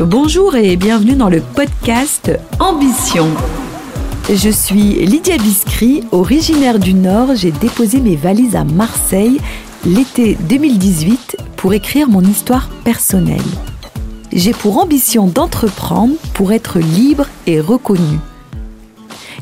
Bonjour et bienvenue dans le podcast Ambition. Je suis Lydia Biscry, originaire du Nord. J'ai déposé mes valises à Marseille l'été 2018 pour écrire mon histoire personnelle. J'ai pour ambition d'entreprendre pour être libre et reconnu.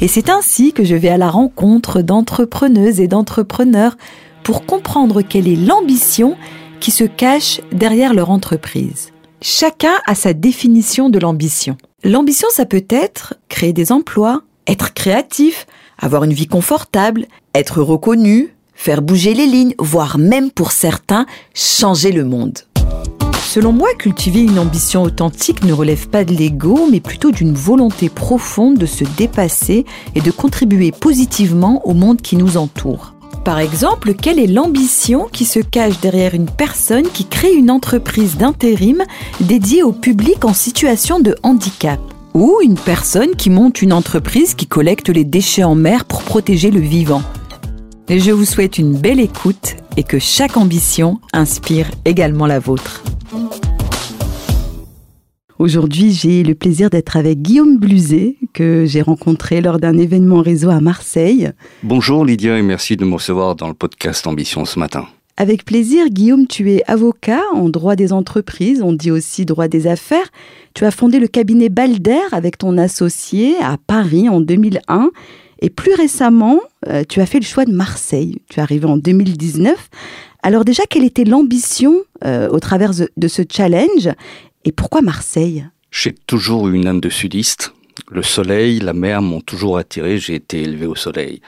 Et c'est ainsi que je vais à la rencontre d'entrepreneuses et d'entrepreneurs pour comprendre quelle est l'ambition qui se cache derrière leur entreprise. Chacun a sa définition de l'ambition. L'ambition, ça peut être créer des emplois, être créatif, avoir une vie confortable, être reconnu, faire bouger les lignes, voire même pour certains, changer le monde. Selon moi, cultiver une ambition authentique ne relève pas de l'ego, mais plutôt d'une volonté profonde de se dépasser et de contribuer positivement au monde qui nous entoure. Par exemple, quelle est l'ambition qui se cache derrière une personne qui crée une entreprise d'intérim dédiée au public en situation de handicap? Ou une personne qui monte une entreprise qui collecte les déchets en mer pour protéger le vivant? Je vous souhaite une belle écoute et que chaque ambition inspire également la vôtre. Aujourd'hui, j'ai le plaisir d'être avec Guillaume Bluzet, que j'ai rencontré lors d'un événement réseau à Marseille. Bonjour Lydia et merci de me recevoir dans le podcast Ambition ce matin. Avec plaisir, Guillaume, tu es avocat en droit des entreprises, on dit aussi droit des affaires. Tu as fondé le cabinet Balder avec ton associé à Paris en 2001 et plus récemment, euh, tu as fait le choix de Marseille. Tu es arrivé en 2019. Alors déjà, quelle était l'ambition euh, au travers de ce challenge? Et pourquoi Marseille? J'ai toujours eu une âme de sudiste. Le soleil, la mer m'ont toujours attiré. J'ai été élevé au soleil.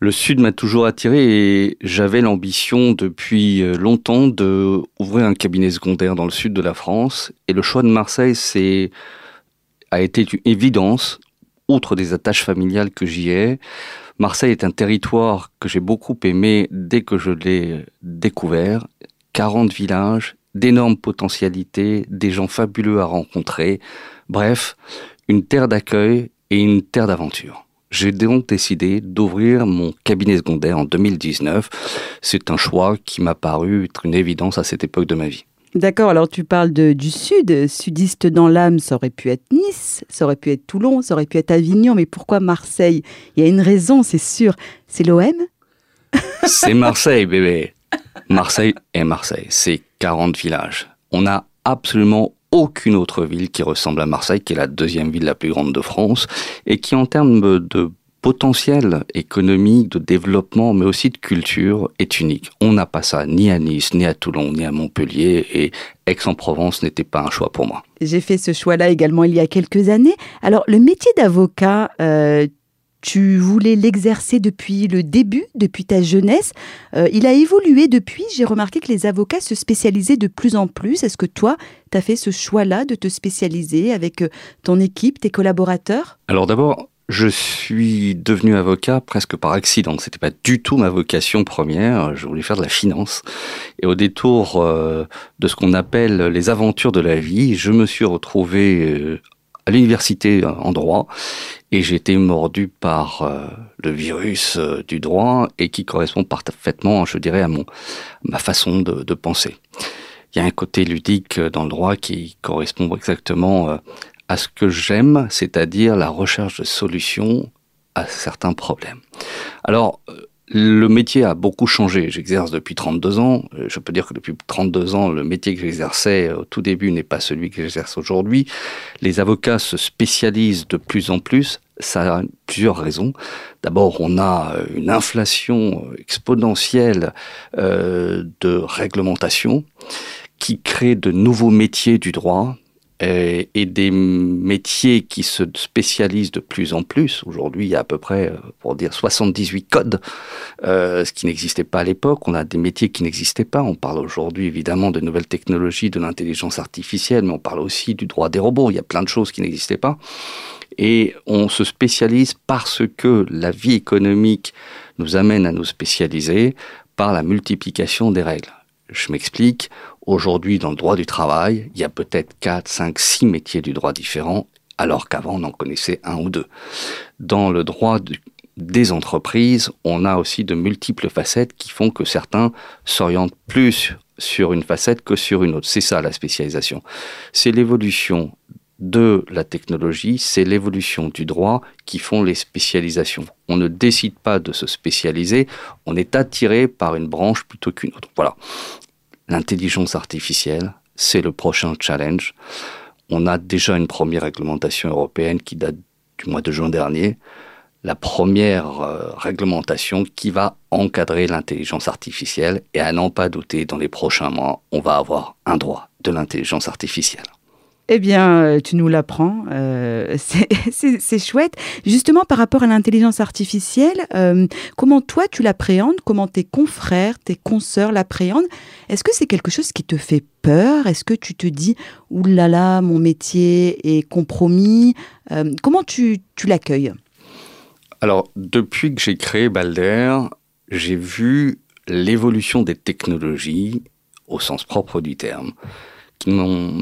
Le sud m'a toujours attiré et j'avais l'ambition depuis euh, longtemps de ouvrir un cabinet secondaire dans le sud de la France. Et le choix de Marseille, c'est a été une évidence outre des attaches familiales que j'y ai, Marseille est un territoire que j'ai beaucoup aimé dès que je l'ai découvert. 40 villages, d'énormes potentialités, des gens fabuleux à rencontrer. Bref, une terre d'accueil et une terre d'aventure. J'ai donc décidé d'ouvrir mon cabinet secondaire en 2019. C'est un choix qui m'a paru être une évidence à cette époque de ma vie. D'accord, alors tu parles de, du sud, sudiste dans l'âme, ça aurait pu être Nice, ça aurait pu être Toulon, ça aurait pu être Avignon, mais pourquoi Marseille? Il y a une raison, c'est sûr. C'est l'OM C'est Marseille, bébé. Marseille est Marseille, c'est 40 villages. On n'a absolument aucune autre ville qui ressemble à Marseille, qui est la deuxième ville la plus grande de France, et qui en termes de potentiel économique, de développement, mais aussi de culture est unique. On n'a pas ça ni à Nice, ni à Toulon, ni à Montpellier, et Aix-en-Provence n'était pas un choix pour moi. J'ai fait ce choix-là également il y a quelques années. Alors, le métier d'avocat, euh, tu voulais l'exercer depuis le début, depuis ta jeunesse. Euh, il a évolué depuis. J'ai remarqué que les avocats se spécialisaient de plus en plus. Est-ce que toi, tu as fait ce choix-là de te spécialiser avec euh, ton équipe, tes collaborateurs? Alors d'abord, je suis devenu avocat presque par accident. C'était pas du tout ma vocation première. Je voulais faire de la finance. Et au détour euh, de ce qu'on appelle les aventures de la vie, je me suis retrouvé à l'université en droit et j'ai été mordu par euh, le virus du droit et qui correspond parfaitement, je dirais, à mon ma façon de, penser. Il y a un côté ludique dans le droit qui correspond exactement à ce que j'aime, c'est-à-dire la recherche de solutions à certains problèmes. Alors, euh, le métier a beaucoup changé. J'exerce depuis 32 ans. Euh, je peux dire que depuis 32 ans, le métier que j'exerçais au tout début n'est pas celui que j'exerce aujourd'hui. Les avocats se spécialisent de plus en plus. Ça a plusieurs raisons. D'abord, on a une inflation exponentielle euh, de réglementation qui crée de nouveaux métiers du droit, euh, et des métiers qui se spécialisent de plus en plus. Aujourd'hui, il y a à peu près, euh, pour dire, 78 codes, euh, ce qui n'existait pas à l'époque. On a des métiers qui n'existaient pas. On parle aujourd'hui évidemment de nouvelles technologies, de l'intelligence artificielle, mais on parle aussi du droit des robots. Il y a plein de choses qui n'existaient pas. Et on se spécialise parce que la vie économique nous amène à nous spécialiser par la multiplication des règles. Je m'explique, Aujourd'hui, dans le droit du travail, il y a peut-être 4, 5, 6 métiers du droit différents, alors qu'avant, on en connaissait un ou deux. Dans le droit des entreprises, on a aussi de multiples facettes qui font que certains s'orientent plus sur une facette que sur une autre. C'est ça la spécialisation. C'est l'évolution de la technologie, c'est l'évolution du droit qui font les spécialisations. On ne décide pas de se spécialiser, on est attiré par une branche plutôt qu'une autre. Voilà. L'intelligence artificielle, c'est le prochain challenge. On a déjà une première réglementation européenne qui date du mois de juin dernier. La première euh, réglementation qui va encadrer l'intelligence artificielle et à n'en pas douter, dans les prochains mois, on va avoir un droit de l'intelligence artificielle. Eh bien, euh, tu nous l'apprends, euh, c'est chouette. Justement, par rapport à l'intelligence artificielle, euh, comment toi tu l'appréhendes Comment tes confrères, tes consoeurs l'appréhendent? Est-ce que c'est quelque chose qui te fait peur? Est-ce que tu te dis, oulala, là là, mon métier est compromis Comment tu, tu l'accueilles? Alors, depuis que j'ai créé Balder, j'ai vu l'évolution des technologies au sens propre du terme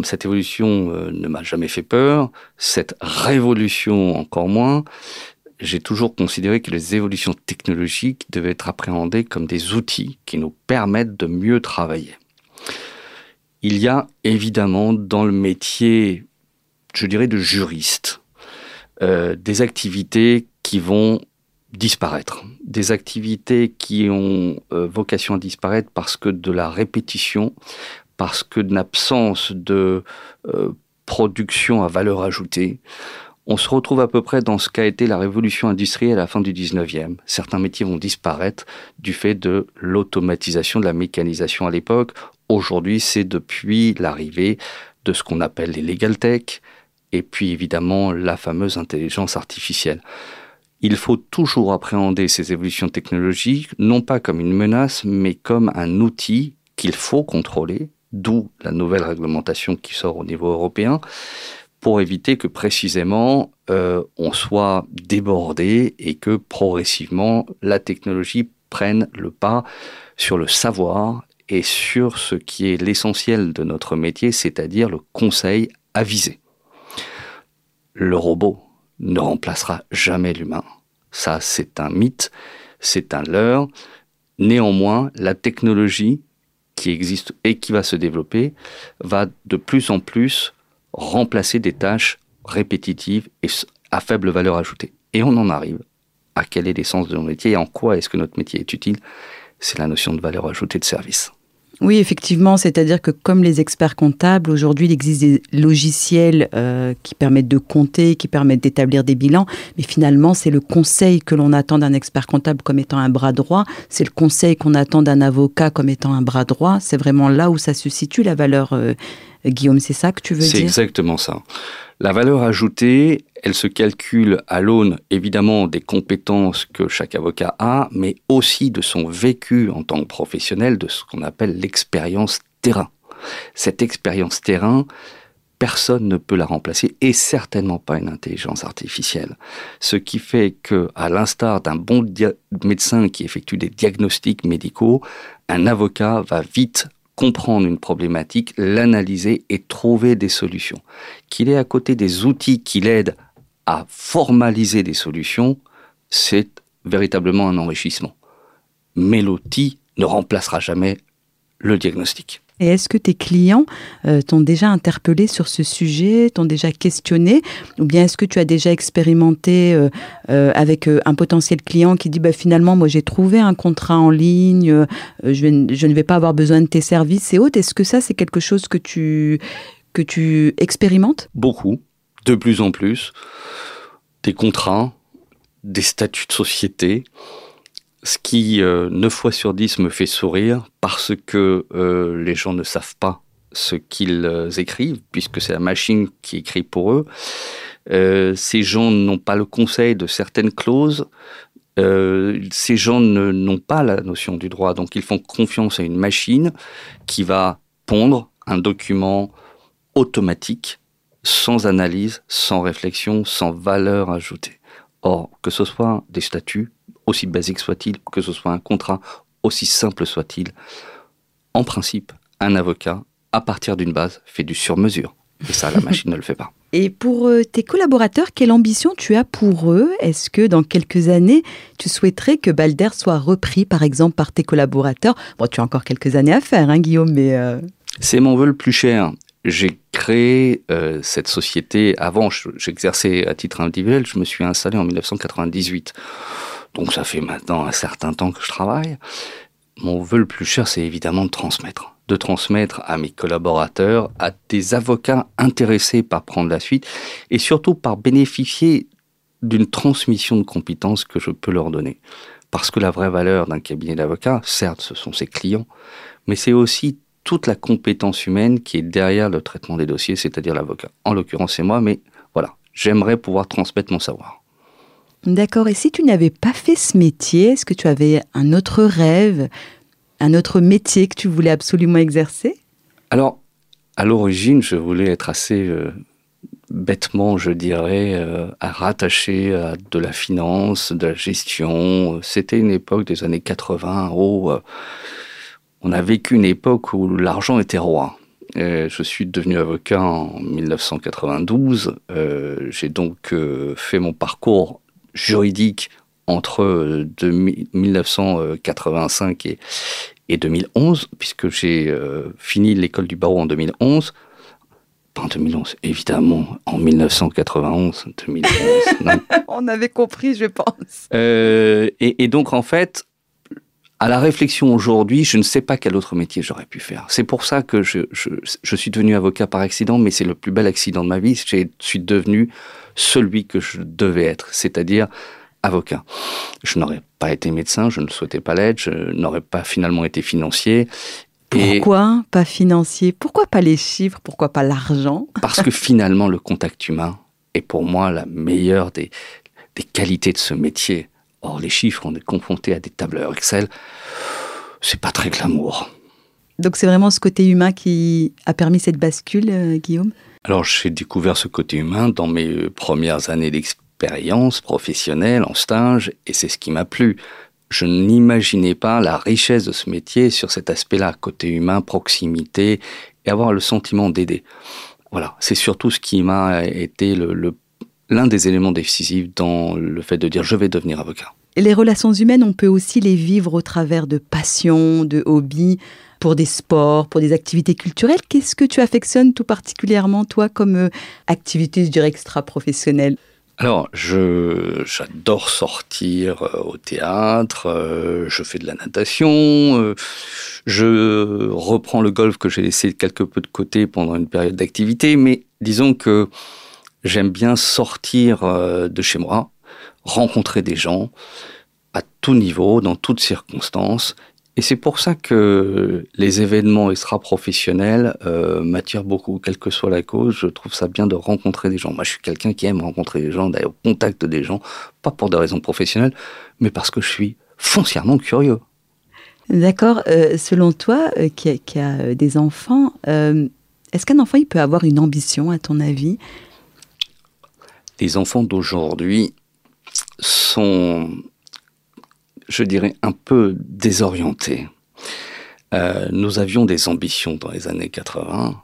cette évolution euh, ne m'a jamais fait peur, cette révolution encore moins. J'ai toujours considéré que les évolutions technologiques devaient être appréhendées comme des outils qui nous permettent de mieux travailler. Il y a évidemment dans le métier, je dirais, de juriste, euh, des activités qui vont disparaître, des activités qui ont euh, vocation à disparaître parce que de la répétition, parce que absence de euh, production à valeur ajoutée, on se retrouve à peu près dans ce qu'a été la révolution industrielle à la fin du 19e. Certains métiers vont disparaître du fait de l'automatisation, de la mécanisation à l'époque. Aujourd'hui, c'est depuis l'arrivée de ce qu'on appelle les legal tech et puis évidemment la fameuse intelligence artificielle. Il faut toujours appréhender ces évolutions technologiques non pas comme une menace, mais comme un outil qu'il faut contrôler, d'où la nouvelle réglementation qui sort au niveau européen, pour éviter que précisément euh, on soit débordé et que progressivement la technologie prenne le pas sur le savoir et sur ce qui est l'essentiel de notre métier, c'est-à-dire le conseil avisé. Le robot ne remplacera jamais l'humain. Ça, c'est un mythe, c'est un leurre. Néanmoins, la technologie qui existe et qui va se développer va de plus en plus remplacer des tâches répétitives et à faible valeur ajoutée. Et on en arrive à quel est l'essence de notre métier et en quoi est-ce que notre métier est utile? C'est la notion de valeur ajoutée de service. Oui, effectivement, c'est-à-dire que comme les experts comptables, aujourd'hui, il existe des logiciels euh, qui permettent de compter, qui permettent d'établir des bilans, mais finalement, c'est le conseil que l'on attend d'un expert comptable comme étant un bras droit, c'est le conseil qu'on attend d'un avocat comme étant un bras droit, c'est vraiment là où ça se situe, la valeur, euh, Guillaume, c'est ça que tu veux dire? C'est exactement ça. La valeur ajoutée, elle se calcule à l'aune évidemment des compétences que chaque avocat a, mais aussi de son vécu en tant que professionnel, de ce qu'on appelle l'expérience terrain. Cette expérience terrain, personne ne peut la remplacer et certainement pas une intelligence artificielle. Ce qui fait que, à l'instar d'un bon médecin qui effectue des diagnostics médicaux, un avocat va vite comprendre une problématique, l'analyser et trouver des solutions. Qu'il ait à côté des outils qui l'aident à formaliser des solutions, c'est véritablement un enrichissement. Mais l'outil ne remplacera jamais le diagnostic. Et est-ce que tes clients euh, t'ont déjà interpellé sur ce sujet, t'ont déjà questionné? Ou bien est-ce que tu as déjà expérimenté euh, euh, avec un potentiel client qui dit bah, finalement, moi j'ai trouvé un contrat en ligne, je, ne vais pas avoir besoin de tes services et autres? Est-ce que ça, c'est quelque chose que tu, que tu expérimentes? Beaucoup, de plus en plus. Des contrats, des statuts de société ce qui, euh, 9 fois sur 10, me fait sourire parce que euh, les gens ne savent pas ce qu'ils euh, écrivent, puisque c'est la machine qui écrit pour eux. Euh, ces gens n'ont pas le conseil de certaines clauses. ces gens n'ont pas la notion du droit, donc ils font confiance à une machine qui va pondre un document automatique, sans analyse, sans réflexion, sans valeur ajoutée. Or, que ce soit des statuts, aussi basique soit-il, que ce soit un contrat aussi simple soit-il, en principe, un avocat, à partir d'une base, fait du sur-mesure. Et ça, la machine ne le fait pas. Et pour euh, tes collaborateurs, quelle ambition tu as pour eux? Est-ce que dans quelques années, tu souhaiterais que Balder soit repris, par exemple, par tes collaborateurs? Bon, tu as encore quelques années à faire, hein, Guillaume, mais... Euh, C'est mon vœu le plus cher. J'ai créé euh, cette société. Avant, j'exerçais à titre individuel. Je me suis installé en 1998. Donc ça fait maintenant un certain temps que je travaille. Mon vœu le plus cher, c'est évidemment de transmettre de transmettre à mes collaborateurs, à des avocats intéressés par prendre la suite et surtout par bénéficier d'une transmission de compétences que je peux leur donner. Parce que la vraie valeur d'un cabinet d'avocats, certes, ce sont ses clients, mais c'est aussi toute la compétence humaine qui est derrière le traitement des dossiers, c'est-à-dire l'avocat. En l'occurrence, c'est moi, mais voilà, j'aimerais pouvoir transmettre mon savoir. D'accord, et si tu n'avais pas fait ce métier, est-ce que tu avais un autre rêve, un autre métier que tu voulais absolument exercer? Alors, à l'origine, je voulais être assez euh, bêtement, je dirais, euh, à rattacher à de la finance, de la gestion. C'était une époque des années 80 où euh, on a vécu une époque où l'argent était roi. je suis devenu avocat en 1992. J'ai donc fait mon parcours juridique entre 1985 et, et 2011, puisque j'ai euh, fini l'école du barreau en 2011. Pas en 2011, évidemment, en 1991, 2011. On avait compris, je pense. Euh, et, donc, en fait, à la réflexion aujourd'hui, je ne sais pas quel autre métier j'aurais pu faire. C'est pour ça que je, je, je, suis devenu avocat par accident, mais c'est le plus bel accident de ma vie. Je suis devenu celui que je devais être, c'est-à-dire avocat. Je n'aurais pas été médecin, je ne souhaitais pas l'être, je n'aurais pas finalement été financier. Pourquoi pas financier? Pourquoi pas les chiffres? Pourquoi pas l'argent? Parce que finalement, le contact humain est pour moi la meilleure des, des qualités de ce métier. Or, les chiffres, on est confronté à des tableurs Excel, c'est pas très glamour. Donc, c'est vraiment ce côté humain qui a permis cette bascule, euh, Guillaume? Alors j'ai découvert ce côté humain dans mes premières années d'expérience expérience professionnelle, en stage, et c'est ce qui m'a plu. Je n'imaginais pas la richesse de ce métier sur cet aspect-là, côté humain, proximité, et avoir le sentiment d'aider. Voilà, c'est surtout ce qui m'a été le, l'un des éléments décisifs dans le fait de dire je vais devenir avocat. Les relations humaines, on peut aussi les vivre au travers de passions, de hobbies, pour des sports, pour des activités culturelles. Qu'est-ce que tu affectionnes tout particulièrement, toi, comme euh, activité, je dirais, extra-professionnelle? Alors, je, j'adore sortir euh, au théâtre, euh, je fais de la natation, euh, je reprends le golf que j'ai laissé quelque peu de côté pendant une période d'activité, mais disons que j'aime bien sortir de chez moi, rencontrer des gens à tout niveau, dans toutes circonstances, et c'est pour ça que les événements extra-professionnels euh, m'attirent beaucoup, quelle que soit la cause. Je trouve ça bien de rencontrer des gens. Moi, je suis quelqu'un qui aime rencontrer des gens, d'aller au contact des gens, pas pour des raisons professionnelles, mais parce que je suis foncièrement curieux. D'accord. Euh, selon toi, euh, qui, a, qui, a, des enfants, est-ce qu'un enfant il peut avoir une ambition, à ton avis? Les enfants d'aujourd'hui sont je dirais, un peu désorienté. Euh, nous avions des ambitions dans les années 80.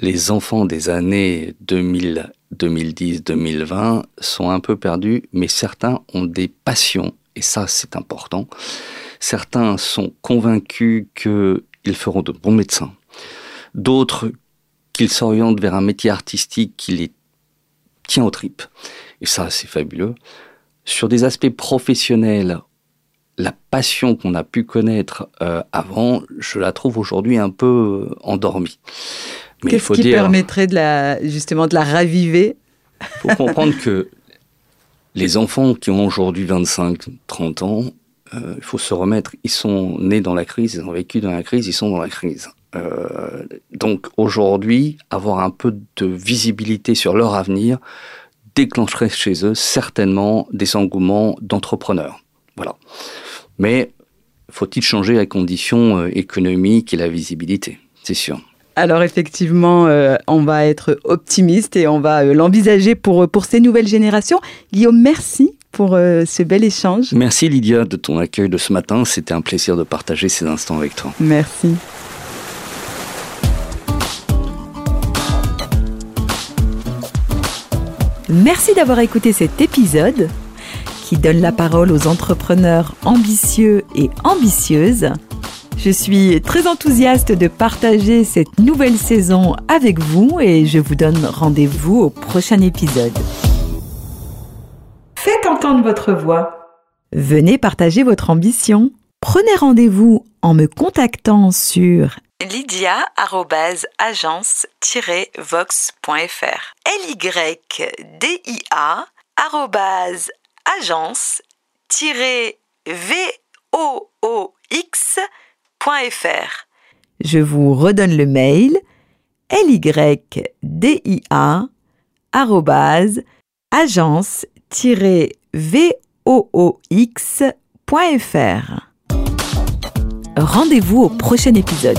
Les enfants des années 2000, 2010, 2020 sont un peu perdus, mais certains ont des passions, et ça c'est important. Certains sont convaincus qu'ils feront de bons médecins. D'autres qu'ils s'orientent vers un métier artistique qui les tient aux tripes. Et ça, c'est fabuleux. Sur des aspects professionnels, la passion qu'on a pu connaître euh, avant, je la trouve aujourd'hui un peu euh, endormie. Qu'est-ce qui permettrait de la, justement de la raviver? Il faut comprendre que les enfants qui ont aujourd'hui 25, 30 ans, euh, il faut se remettre, ils sont nés dans la crise, ils ont vécu dans la crise, ils sont dans la crise. Donc aujourd'hui, avoir un peu de visibilité sur leur avenir, déclencherait chez eux certainement des engouements d'entrepreneurs. Voilà. Mais faut-il changer la condition euh, économique et la visibilité? C'est sûr. Alors effectivement, euh, on va être optimiste et on va euh, l'envisager pour, pour ces nouvelles générations. Guillaume, merci pour ce bel échange. Merci Lydia de ton accueil de ce matin. C'était un plaisir de partager ces instants avec toi. Merci. Merci d'avoir écouté cet épisode qui donne la parole aux entrepreneurs ambitieux et ambitieuses. Je suis très enthousiaste de partager cette nouvelle saison avec vous et je vous donne rendez-vous au prochain épisode. Faites entendre votre voix. Venez partager votre ambition. Prenez rendez-vous en me contactant sur lydia-agence-vox.fr L-Y-D-I-A agence-voox.fr Je vous redonne le mail. Lydia agence-voox.fr Rendez-vous au prochain épisode.